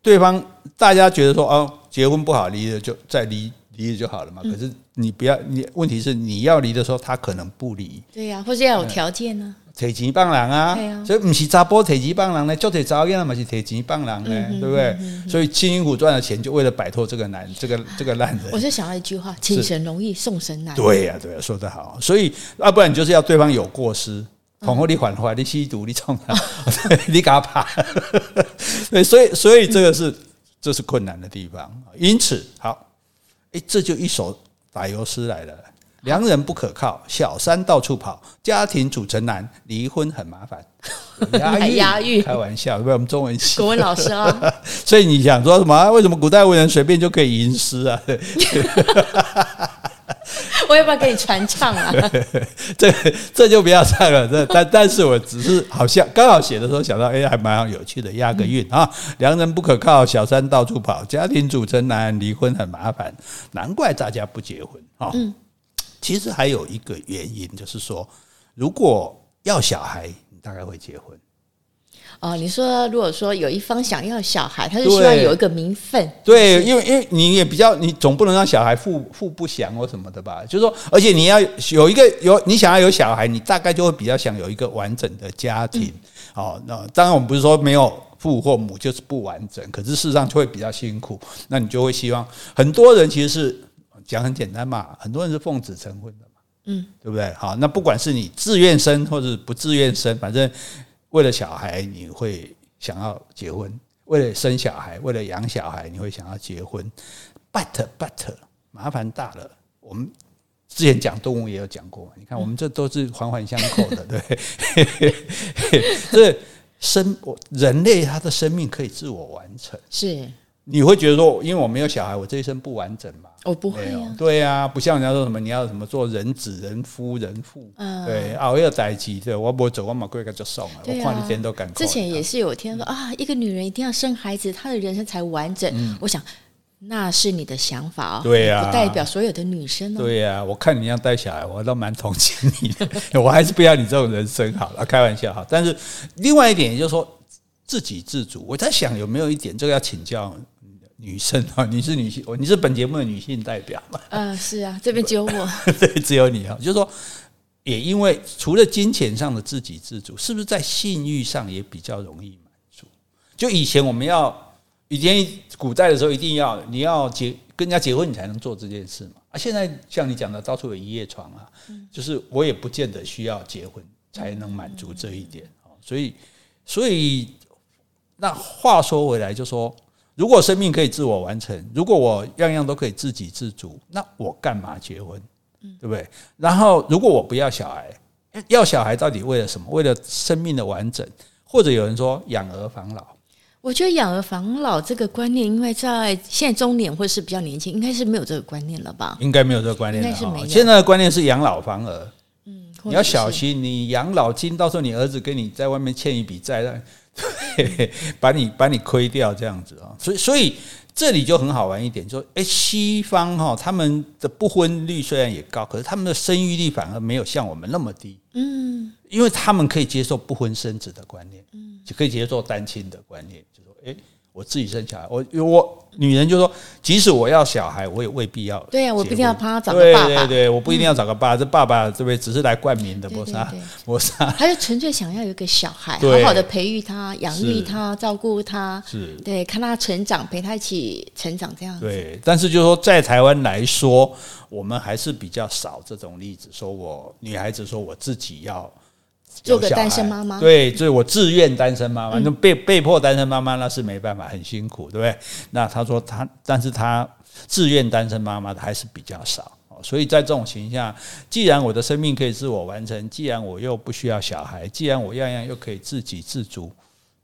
对方大家觉得说哦，结婚不好，离了就再离，离了就好了嘛。可是你不要，你问题是你要离的时候，他可能不离。对呀，或者要有条件呢。提钱放人啊，所以不是查甫提钱放人呢，就得找人嘛是提钱放人呢，对不对？所以辛辛苦赚的钱，就为了摆脱这个难，这个这个烂人。我就想到一句话：请神容易送神难。对呀，对呀，说得好。所以要不然你就是要对方有过失，恐吓你缓坏，你吸毒，你冲他，你给他爬。对，所以所以这个是这是困难的地方。因此，好，哎，这就一首打油诗来了。良人不可靠，小三到处跑，家庭组成难，离婚很麻烦。押韵，押韵，开玩笑，因为我们中文系国文老师啊。所以你想说什么？为什么古代文人随便就可以吟诗啊？我要不要给你传唱啊？这这就不要唱了。这但但是我只是好像刚好写的时候想到，哎，还蛮有趣的，押个韵啊。良人不可靠，小三到处跑，家庭组成难，离婚很麻烦。难怪大家不结婚啊。嗯其实还有一个原因，就是说，如果要小孩，你大概会结婚。哦，你说，如果说有一方想要小孩，他就希望有一个名分。对，因为因为你也比较，你总不能让小孩富富不祥或什么的吧？就是说，而且你要有一个有你想要有小孩，你大概就会比较想有一个完整的家庭。嗯、哦，那当然我们不是说没有父或母就是不完整，可是事实上就会比较辛苦。那你就会希望很多人其实是。讲很简单嘛，很多人是奉子成婚的嘛，嗯，对不对？好，那不管是你自愿生或者不自愿生，反正为了小孩你会想要结婚，为了生小孩，为了养小孩你会想要结婚。But but 麻烦大了，我们之前讲动物也有讲过嘛，你看我们这都是环环相扣的，对，这生我人类他的生命可以自我完成，是。你会觉得说，因为我没有小孩，我这一生不完整嘛？我不会啊。对啊，不像人家说什么，你要什么做人子、人夫、人父。嗯，对啊，我要在一起，对，我不会走，我马贵个就送了。我看你天都敢。之前也是有听说啊，一个女人一定要生孩子，她的人生才完整。我想那是你的想法哦，对呀，不代表所有的女生哦。对呀，我看你要带小孩，我都蛮同情你的。我还是不要你这种人生好了，开玩笑哈。但是另外一点，也就是说自给自足。我在想有没有一点，这个要请教。女生啊，你是女性，你是本节目的女性代表嘛？呃，是啊，这边只有我，对，只有你啊。就是说，也因为除了金钱上的自给自足，是不是在性欲上也比较容易满足？就以前我们要，以前古代的时候，一定要你要结跟人家结婚，你才能做这件事嘛。啊，现在像你讲的，到处有一夜床啊，就是我也不见得需要结婚才能满足这一点。所以，所以，那话说回来，就说，如果生命可以自我完成，如果我样样都可以自给自足，那我干嘛结婚？对不对？然后，如果我不要小孩，要小孩到底为了什么？为了生命的完整，或者有人说养儿防老？我觉得养儿防老这个观念，因为在现在中年或是比较年轻，应该是没有这个观念了吧？应该没有这个观念，应该是没有。现在的观念是养老防儿。嗯你要小心，你养老金到时候你儿子跟你在外面欠一笔债，把你把你亏掉这样子啊。所以所以这里就很好玩一点，说诶，西方哈他们的不婚率虽然也高，可是他们的生育率反而没有像我们那么低。嗯，因为他们可以接受不婚生子的观念，嗯，就可以接受单亲的观念，就说诶。我自己生小孩，我我女人就说，即使我要小孩，我也未必要。对呀、啊，我不一定要帮他找个爸爸。对对对，我不一定要找个爸，嗯、这爸爸对不对？只是来冠名的，不是啊，不是啊。他就纯粹想要有一个小孩，好好的培育他、养育他、照顾他，是对，看他成长，陪他一起成长这样子。对，但是就是说，在台湾来说，我们还是比较少这种例子，说我女孩子说我自己要。做个单身妈妈，对，所以我自愿单身妈妈，那被被迫单身妈妈那是没办法，很辛苦，对不对？那他说他，但是他自愿单身妈妈的还是比较少，所以在这种情况下，既然我的生命可以自我完成，既然我又不需要小孩，既然我样样又可以自给自足，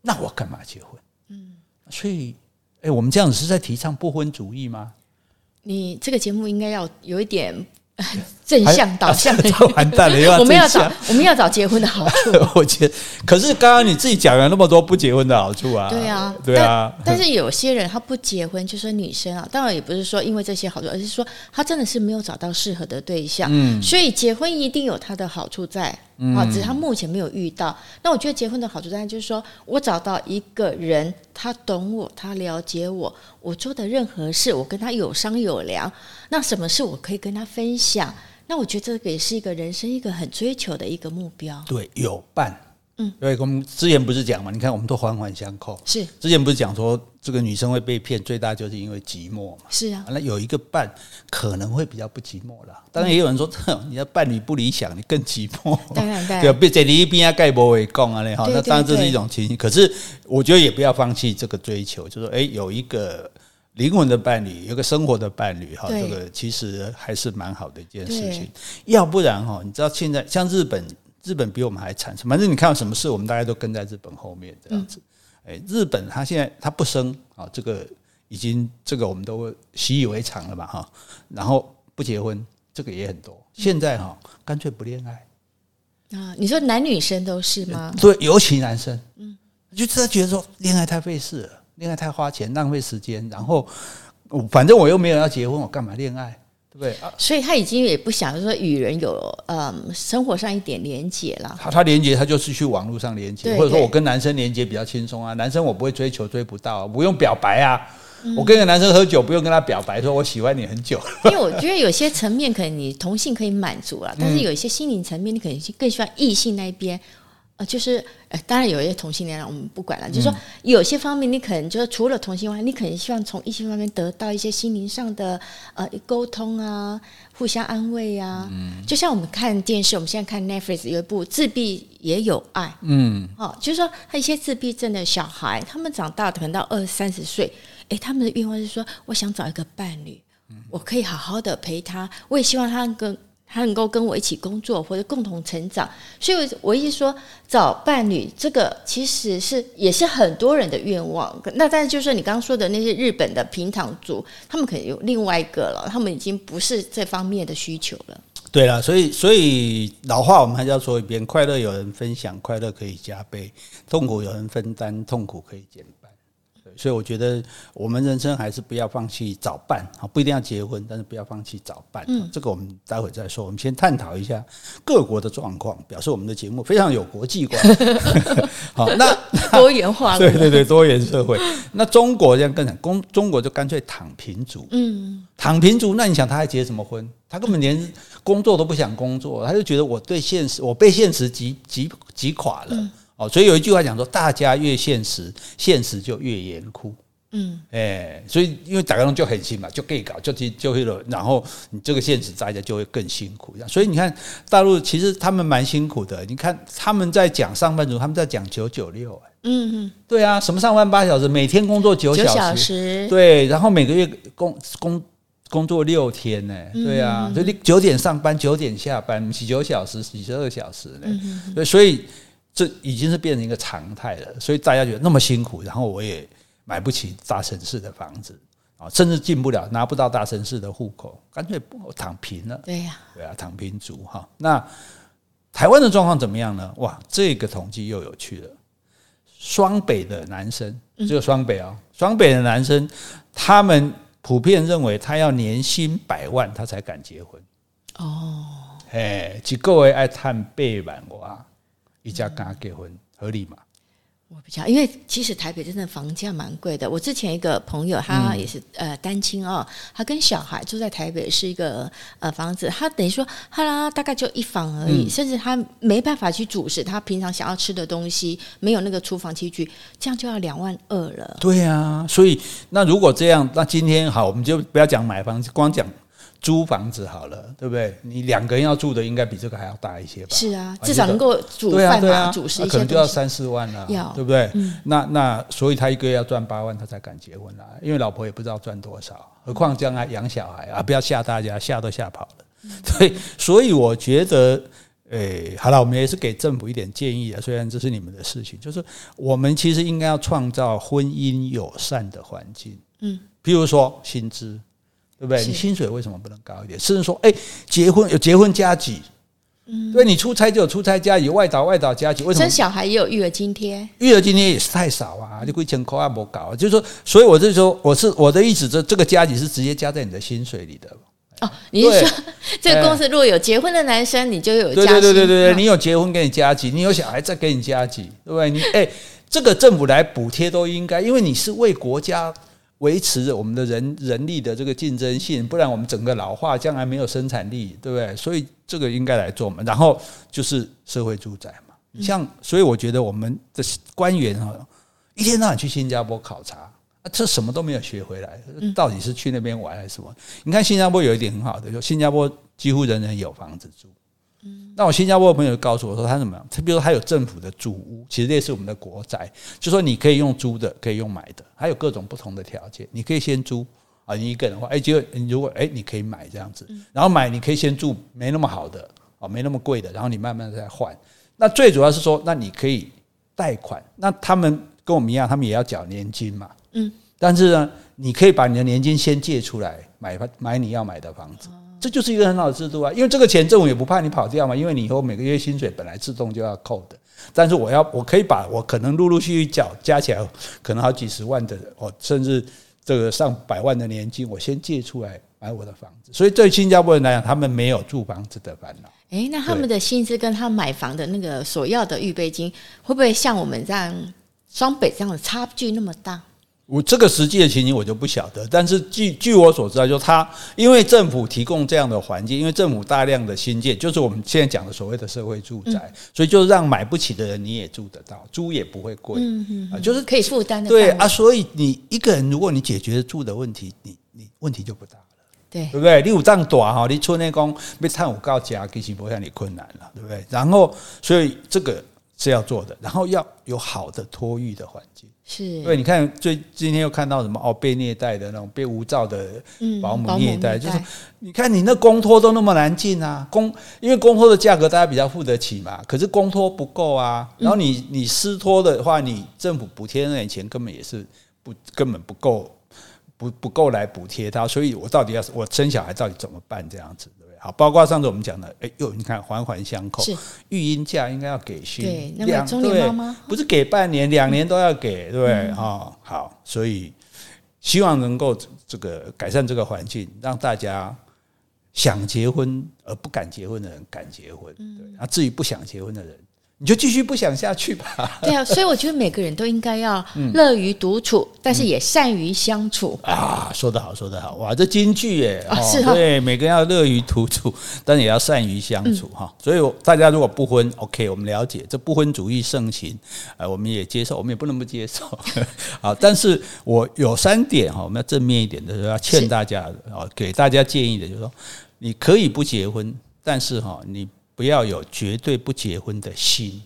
那我干嘛结婚？嗯，所以，哎，我们这样子是在提倡不婚主义吗？你这个节目应该要有一点。正向导向的，完蛋了！我们要找我们要找结婚的好处。我觉得，可是刚刚你自己讲了那么多不结婚的好处啊。对啊，对啊。但是有些人他不结婚，就说女生啊，当然也不是说因为这些好处，而是说他真的是没有找到适合的对象。嗯。所以结婚一定有它的好处在啊，只是他目前没有遇到。那我觉得结婚的好处在就是说我找到一个人，他懂我，他了解我，我做的任何事，我跟他有商有量。那什么事我可以跟他分享？那我觉得这个也是一个人生一个很追求的一个目标。对，有伴。嗯，因为我们之前不是讲嘛，你看我们都环环相扣。是，之前不是讲说这个女生会被骗，最大就是因为寂寞嘛。是啊，那有一个伴可能会比较不寂寞啦。当然也有人说，嗯、你的伴侣不理想，你更寂寞。当然，对，别在你一边啊，盖博为共啊，那哈，那当然这是一种情形。可是我觉得也不要放弃这个追求，就是说，哎，有一个。灵魂的伴侣，有个生活的伴侣，哈，这个其实还是蛮好的一件事情。要不然哈，你知道现在像日本，日本比我们还惨。反正你看到什么事，我们大家都跟在日本后面这样子。哎，日本他现在他不生啊，这个已经这个我们都习以为常了嘛，哈。然后不结婚，这个也很多。现在哈，干脆不恋爱啊？你说男女生都是吗？对，尤其男生，嗯，就他觉得说恋爱太费事了。恋爱太花钱，浪费时间。然后，反正我又没有要结婚，我干嘛恋爱？对不对？所以他已经也不想说与人有嗯生活上一点连结了。他他连接，他就是去网络上连结，对对，或者说我跟男生连接比较轻松啊。男生我不会追求，追不到，不用表白啊。嗯、我跟一个男生喝酒，不用跟他表白，说我喜欢你很久。因为我觉得有些层面可能你同性可以满足了，但是有一些心灵层面，你可能更喜欢异性那一边。呃，就是，呃，当然有一些同性恋，我们不管了。就是说，有些方面你可能就是除了同性外，你可能希望从异性方面得到一些心灵上的呃沟通啊，互相安慰啊。嗯，就像我们看电视，我们现在看 Netflix 有一部《自闭也有爱》。嗯，哦，就是说，他一些自闭症的小孩，他们长大可能到二三十岁，诶，他们的愿望是说，我想找一个伴侣，我可以好好的陪他，我也希望他跟。他能够跟我一起工作或者共同成长，所以我一直说找伴侣这个其实是也是很多人的愿望。那但是就是你刚刚说的那些日本的平躺族，他们可能有另外一个了，他们已经不是这方面的需求了。对了，所以所以老话我们还是要说一遍：快乐有人分享，快乐可以加倍；痛苦有人分担，痛苦可以减。所以我觉得我们人生还是不要放弃早办啊，不一定要结婚，但是不要放弃早办。嗯，这个我们待会再说。我们先探讨一下各国的状况，表示我们的节目非常有国际观。好，那多元化，对对对，多元社会。那中国这样更惨，中中国就干脆躺平族。嗯，躺平族，那你想他还结什么婚？他根本连工作都不想工作，他就觉得我对现实，我被现实击击击垮了。嗯哦，所以有一句话讲说，大家越现实，现实就越严酷。嗯，哎，所以因为打工就很辛嘛，就可以搞，就就就会了。然后你这个现实，大家就会更辛苦。所以你看，大陆其实他们蛮辛苦的。你看他们在讲上班族，他们在讲九九六。嗯嗯，对啊，什么上班八小时，每天工作九小时，小时对，然后每个月工工工作六天呢。对啊，所以你九点上班，九点下班，洗九小时，几十二小时呢。对，所以。这已经是变成一个常态了，所以大家觉得那么辛苦，然后我也买不起大城市的房子啊，甚至进不了，拿不到大城市的户口，干脆不躺平了。对呀，对啊，躺平族哈。那台湾的状况怎么样呢？哇，这个统计又有趣了。双北的男生，只有双北哦，双北的男生，他们普遍认为他要年薪百万，他才敢结婚。哦，哎，几个位爱探背板哇。一家跟他结婚合理吗？我比较，因为其实台北真的房价蛮贵的。我之前一个朋友，他也是呃单亲哦，他跟小孩住在台北，是一个呃房子，他等于说他大概就一房而已，甚至他没办法去主食他平常想要吃的东西，没有那个厨房器具，这样就要两万二了。对啊，所以那如果这样，那今天好，我们就不要讲买房子，光讲。租房子好了，对不对？你两个人要住的，应该比这个还要大一些吧？是啊，至少能够煮饭嘛，煮食可能就要三四万了，要对不对？嗯、那那所以他一个月要赚八万，他才敢结婚啦。因为老婆也不知道赚多少，何况将来养小孩啊！不要吓大家，吓都吓跑了。嗯、对，所以我觉得，诶，好了，我们也是给政府一点建议啊。虽然这是你们的事情，就是我们其实应该要创造婚姻友善的环境。嗯，譬如说薪资。对不对？你薪水为什么不能高一点？甚至说，哎，结婚有结婚加急，嗯，对，你出差就有出差加急，外岛外岛加急，为什么？生小孩也有育儿津贴，育儿津贴也是太少啊，就归钱扣啊，不搞。就是说，所以我就说，我是我的意思，这这个加急是直接加在你的薪水里的。哦，你是说 这个公司如果有结婚的男生，你就有加给？对对对对对，你有结婚给你加急，你有小孩再给你加急，对不对？你哎，这个政府来补贴都应该，因为你是为国家。维持着我们的人人力的这个竞争性，不然我们整个老化，将来没有生产力，对不对？所以这个应该来做嘛。然后就是社会住宅嘛，像所以我觉得我们的官员哈，一天到晚去新加坡考察，这什么都没有学回来，到底是去那边玩还是什么？你看新加坡有一点很好的，就新加坡几乎人人有房子住。那我新加坡的朋友告诉我说，他怎么样？他比如说他有政府的住屋，其实这是我们的国宅，就说你可以用租的，可以用买的，还有各种不同的条件。你可以先租啊，你一个人的话，哎，结果你如果哎，你可以买这样子，然后买你可以先住没那么好的啊，没那么贵的，然后你慢慢再换。那最主要是说，那你可以贷款，那他们跟我们一样，他们也要缴年金嘛，嗯，但是呢，你可以把你的年金先借出来买买你要买的房子。这就是一个很好的制度啊，因为这个钱政府也不怕你跑掉嘛，因为你以后每个月薪水本来自动就要扣的，但是我要我可以把我可能陆陆续续缴加起来可能好几十万的哦，甚至这个上百万的年金，我先借出来买我的房子。所以对新加坡人来讲，他们没有住房子的烦恼。诶，那他们的薪资跟他买房的那个所要的预备金，会不会像我们这样双北这样的差距那么大？我这个实际的情形我就不晓得，但是据据我所知道，就他因为政府提供这样的环境，因为政府大量的新建，就是我们现在讲的所谓的社会住宅，所以就让买不起的人你也住得到，租也不会贵，嗯嗯，就是可以负担的。对啊，所以你一个人如果你解决住的问题，你你问题就不大了，对对不对？你有这样大哈，你出内工被碳五告加，其实不会让你困难了，对不对？然后所以这个是要做的，然后要有好的托育的环境。是对，你看最今天又看到什么哦？被虐待的那种，被无照的保姆虐待，就是你看你那公托都那么难进啊，公因为公托的价格大家比较付得起嘛，可是公托不够啊，然后你你私托的话，你政府补贴那点钱根本也是不根本不够，不不够来补贴他，所以我到底要我生小孩到底怎么办这样子？好，包括上次我们讲的，哎呦，你看环环相扣，是育婴假应该要给薪，对，那么中年妈妈不是给半年，两年都要给，对不对？哦，好，所以希望能够这个改善这个环境，让大家想结婚而不敢结婚的人敢结婚，对，那至于不想结婚的人。你就继续不想下去吧。对啊，所以我觉得每个人都应该要乐于独处，嗯、但是也善于相处啊。说得好，说得好，哇，这金句耶！啊、是哈、哦，对，每个人要乐于独处，但也要善于相处哈。嗯、所以大家如果不婚，OK，我们了解这不婚主义盛行，呃，我们也接受，我们也不能不接受。好，但是我有三点哈，我们要正面一点的，就是要劝大家啊，给大家建议的，就是说你可以不结婚，但是哈，你。不要有绝对不结婚的心，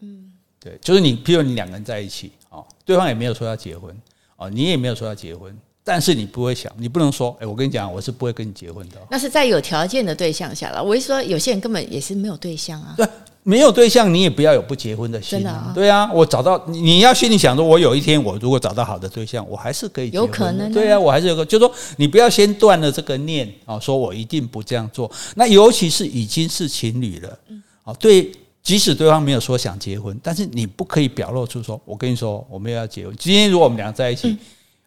嗯，对，就是你，譬如你两个人在一起，哦，对方也没有说要结婚，哦，你也没有说要结婚，但是你不会想，你不能说，哎，我跟你讲，我是不会跟你结婚的。那是在有条件的对象下了。我是说，有些人根本也是没有对象啊。对。没有对象，你也不要有不结婚的心。真的啊，对啊，我找到你要心里想说，我有一天我如果找到好的对象，我还是可以结婚。有可能。对啊，我还是有个，就是说你不要先断了这个念啊，说我一定不这样做。那尤其是已经是情侣了，啊，对，即使对方没有说想结婚，但是你不可以表露出说，我跟你说我们要结婚。今天如果我们俩在一起，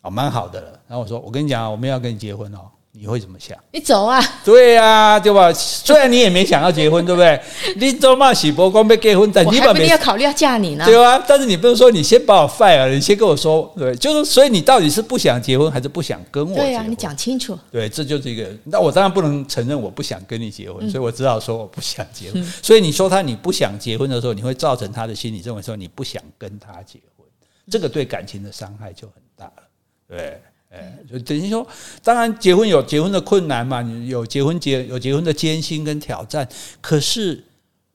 哦，蛮好的了。然后我说，我跟你讲，我们要跟你结婚哦。你会怎么想？你走啊！对呀、啊，对吧？虽然你也没想要结婚，对不对？你走嘛，喜伯光被结婚，但你还不一定要考虑要嫁你呢，对啊，但是你不能说你先把我 fire，你先跟我说，对，就是所以你到底是不想结婚，还是不想跟我？对啊，你讲清楚。对，这就是一个。那我当然不能承认我不想跟你结婚，嗯、所以我只好说我不想结婚。嗯、所以你说他你不想结婚的时候，你会造成他的心理认为说你不想跟他结婚，这个对感情的伤害就很大了，对。哎，就等于说，当然结婚有结婚的困难嘛，有结婚结有结婚的艰辛跟挑战。可是，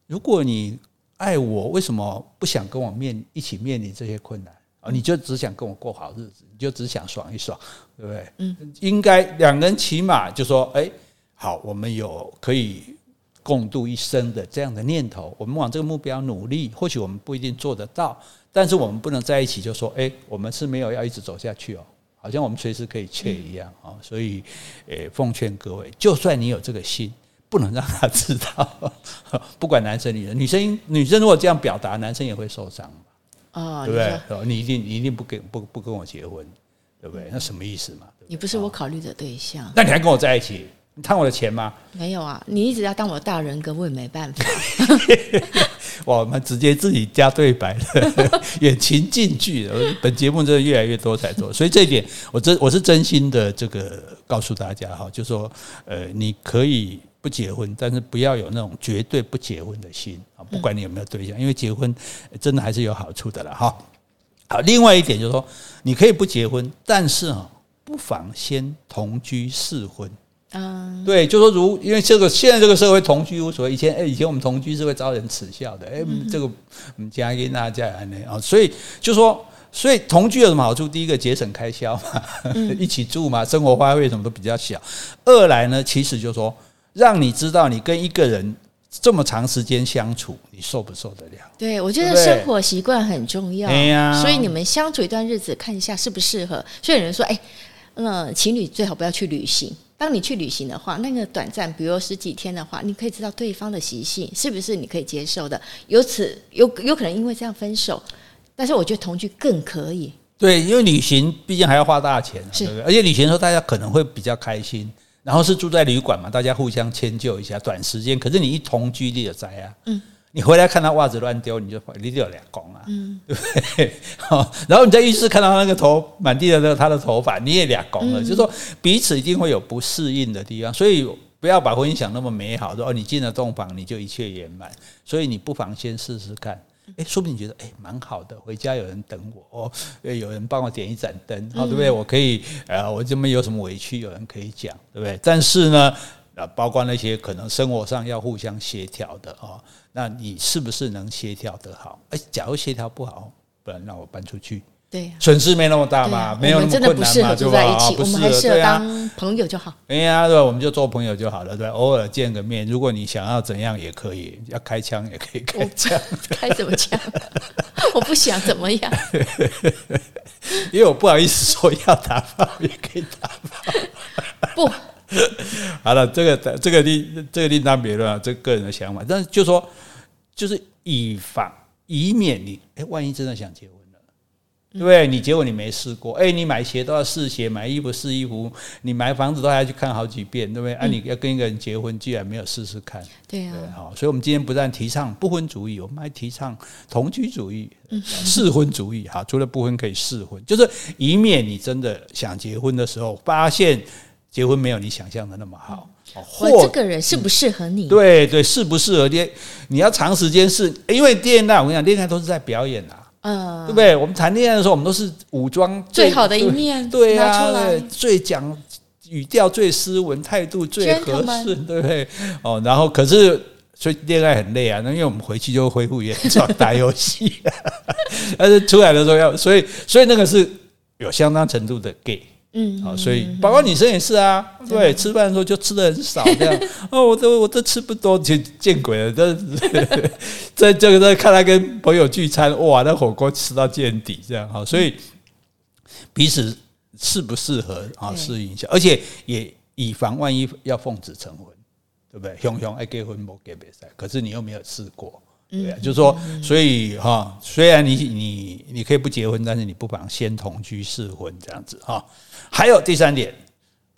如果你爱我，为什么不想跟我面一起面临这些困难啊？你就只想跟我过好日子，你就只想爽一爽，对不对？嗯，应该两个人起码就说，哎，好，我们有可以共度一生的这样的念头，我们往这个目标努力。或许我们不一定做得到，但是我们不能在一起就说，哎，我们是没有要一直走下去哦。好像我们随时可以切一样啊，所以，诶，奉劝各位，就算你有这个心，不能让他知道。不管男生女生，女生女生如果这样表达，男生也会受伤嘛，哦，对不对？你一定你一定不跟不不跟我结婚，对不对？那什么意思嘛？你不是我考虑的对象，那你还跟我在一起？你贪我的钱吗？没有啊，你一直要当我大人格，我也没办法。哇，我们直接自己加对白了，远情近剧了。本节目真的越来越多才做，所以这一点我真我是真心的，这个告诉大家哈，就是说呃，你可以不结婚，但是不要有那种绝对不结婚的心啊，不管你有没有对象，因为结婚真的还是有好处的了哈。好，另外一点就是说，你可以不结婚，但是啊，不妨先同居试婚。嗯，对，就说如因为这个现在这个社会同居无所谓，以前哎，以前我们同居是会遭人耻笑的，哎，这个我们家跟那家人呢啊，所以就说，所以同居有什么好处？第一个节省开销嘛，一起住嘛，生活花费什么都比较小。二来呢，其实就是说，让你知道你跟一个人这么长时间相处，你受不受得了？对，我觉得生活习惯很重要。对呀，所以你们相处一段日子，看一下适不适合。所以有人说，哎，嗯，情侣最好不要去旅行。当你去旅行的话，那个短暂，比如十几天的话，你可以知道对方的习性是不是你可以接受的。由此有有可能因为这样分手，但是我觉得同居更可以。对，因为旅行毕竟还要花大钱，是对不对？而且旅行的时候大家可能会比较开心，然后是住在旅馆嘛，大家互相迁就一下，短时间。可是你一同居，你就宅啊。嗯。你回来看他袜子乱丢，你就你就有两公啊，嗯，对不对？好，然后你在浴室看到那个头满地的那个他的头发，你也两公了，就是说彼此一定会有不适应的地方，所以不要把婚姻想那么美好，说哦，你进了洞房你就一切圆满，所以你不妨先试试看，诶，说不定你觉得诶蛮好的，回家有人等我，哦，有人帮我点一盏灯，好，对不对？我可以呃，我这边有什么委屈，有人可以讲，对不对？但是呢，啊，包括那些可能生活上要互相协调的啊。那你是不是能协调得好？哎，假如协调不好，不然让我搬出去，对，损失没那么大嘛，没有那么困难嘛，就在一起，我们还是当朋友就好。哎呀，对，我们就做朋友就好了，对，偶尔见个面，如果你想要怎样也可以，要开枪也可以开枪，开什么枪？我不想怎么样，因为我不好意思说要打炮也可以打炮，不。好了，这个这个另这个另当别论啊，这个个人的想法。但是就说，就是以防以免你哎，万一真的想结婚了。对不对，你结果你没试过，哎，你买鞋都要试鞋，买衣服试衣服，你买房子都还要去看好几遍，对不对？啊，你要跟一个人结婚，既然没有试试看，对啊，好，所以我们今天不但提倡不婚主义，我们还提倡同居主义、试婚主义。哈，除了不婚可以试婚，就是以免你真的想结婚的时候，发现结婚没有你想象的那么好，或这个人适不适合你？对对，适不适合你？你要长时间是，因为恋爱，我跟你讲，恋爱都是在表演啊。嗯，对不对？我们谈恋爱的时候，我们都是武装最好的一面，对啊，最讲语调最斯文，态度最合适，对不对？哦，然后可是所以恋爱很累啊，那因为我们回去就恢复原状打游戏，但是出来的时候要，所以所以那个是有相当程度的 gay。嗯，好，所以包括女生也是啊，对，吃饭的时候就吃的很少，这样。哦，我都我都吃不多，就见鬼了，这 这这个在看他跟朋友聚餐，哇，那火锅吃到见底，这样哈，所以彼此适不适合啊，适应一下，而且也以防万一要奉子成婚，对不对？雄雄爱结婚不给比赛，可是你又没有试过。对啊，就是说，所以哈，虽然你你你可以不结婚，但是你不妨先同居试婚这样子哈。还有第三点，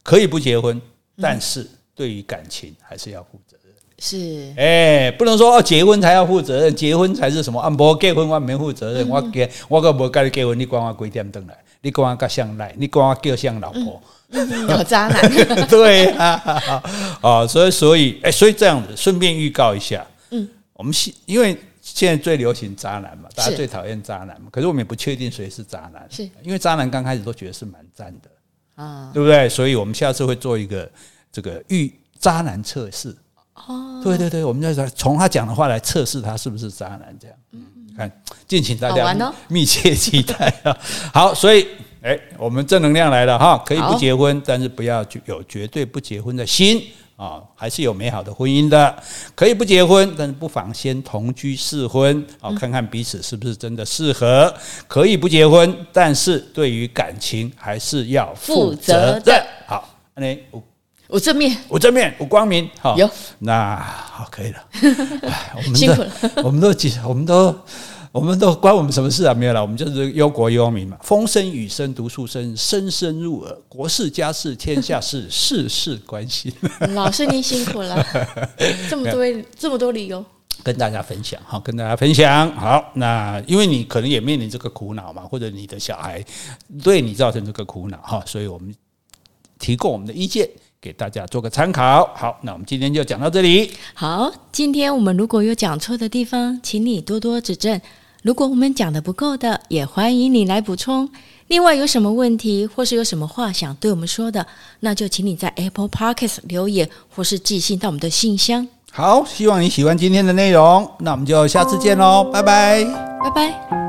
可以不结婚，但是对于感情还是要负责任。是，哎，不能说哦，结婚才要负责任，结婚才是什么啊？不结婚我没负责任，我结我个不跟你结婚，你管我几点登来？你管我相赖？你管我叫像老婆？有渣男？对啊，啊，所以所以哎，所以这样子，顺便预告一下。我们现因为现在最流行渣男嘛，大家最讨厌渣男嘛。可是我们也不确定谁是渣男，是因为渣男刚开始都觉得是蛮赞的啊，对不对？所以我们下次会做一个这个遇渣男测试哦。对对对，我们就从他讲的话来测试他是不是渣男，这样。嗯，看，敬请大家密切期待啊。好，所以哎，我们正能量来了哈，可以不结婚，但是不要有绝对不结婚的心。啊，还是有美好的婚姻的，可以不结婚，但是不妨先同居试婚，啊，看看彼此是不是真的适合。可以不结婚，但是对于感情还是要负责的。好，那我我正面，我正面，我光明。好，有那好，可以了。我们辛苦了，我们都我们都。我们都关我们什么事啊？没有了，我们就是忧国忧民嘛。风声雨声读书声，声声入耳。国事家事天下事，事事关心。老师您辛苦了，这么多这么多理由，跟大家分享好，跟大家分享好。那因为你可能也面临这个苦恼嘛，或者你的小孩对你造成这个苦恼哈，所以我们提供我们的意见。给大家做个参考。好，那我们今天就讲到这里。好，今天我们如果有讲错的地方，请你多多指正。如果我们讲的不够的，也欢迎你来补充。另外，有什么问题或是有什么话想对我们说的，那就请你在 Apple Podcast 留言或是寄信到我们的信箱。好，希望你喜欢今天的内容，那我们就下次见喽，拜拜，拜拜。